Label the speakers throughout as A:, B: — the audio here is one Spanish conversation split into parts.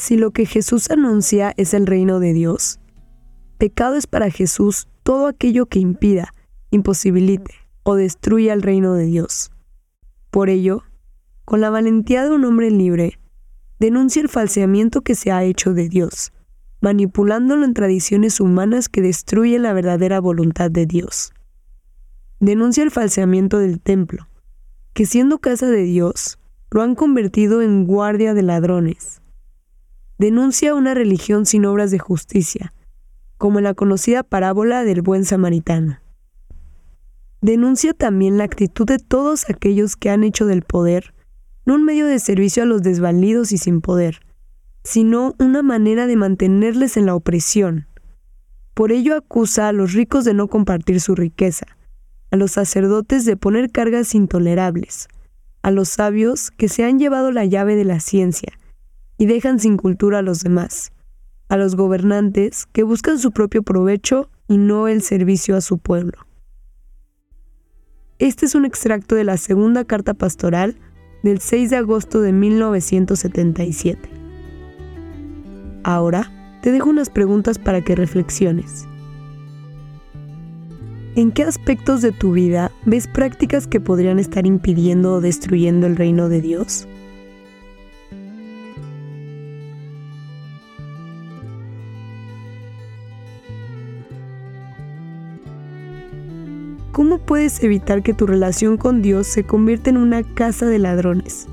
A: Si lo que Jesús anuncia es el reino de Dios, pecado es para Jesús todo aquello que impida, imposibilite o destruya el reino de Dios. Por ello, con la valentía de un hombre libre, denuncia el falseamiento que se ha hecho de Dios, manipulándolo en tradiciones humanas que destruyen la verdadera voluntad de Dios. Denuncia el falseamiento del templo, que siendo casa de Dios, lo han convertido en guardia de ladrones denuncia una religión sin obras de justicia, como en la conocida parábola del buen samaritano. Denuncia también la actitud de todos aquellos que han hecho del poder no un medio de servicio a los desvalidos y sin poder, sino una manera de mantenerles en la opresión. Por ello acusa a los ricos de no compartir su riqueza, a los sacerdotes de poner cargas intolerables, a los sabios que se han llevado la llave de la ciencia, y dejan sin cultura a los demás, a los gobernantes que buscan su propio provecho y no el servicio a su pueblo. Este es un extracto de la segunda carta pastoral del 6 de agosto de 1977. Ahora te dejo unas preguntas para que reflexiones. ¿En qué aspectos de tu vida ves prácticas que podrían estar impidiendo o destruyendo el reino de Dios? ¿Cómo puedes evitar que tu relación con Dios se convierta en una casa de ladrones?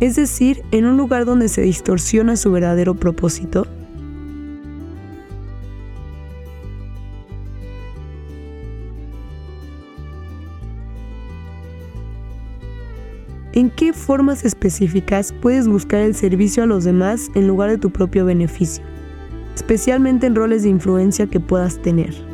A: Es decir, en un lugar donde se distorsiona su verdadero propósito. ¿En qué formas específicas puedes buscar el servicio a los demás en lugar de tu propio beneficio? Especialmente en roles de influencia que puedas tener.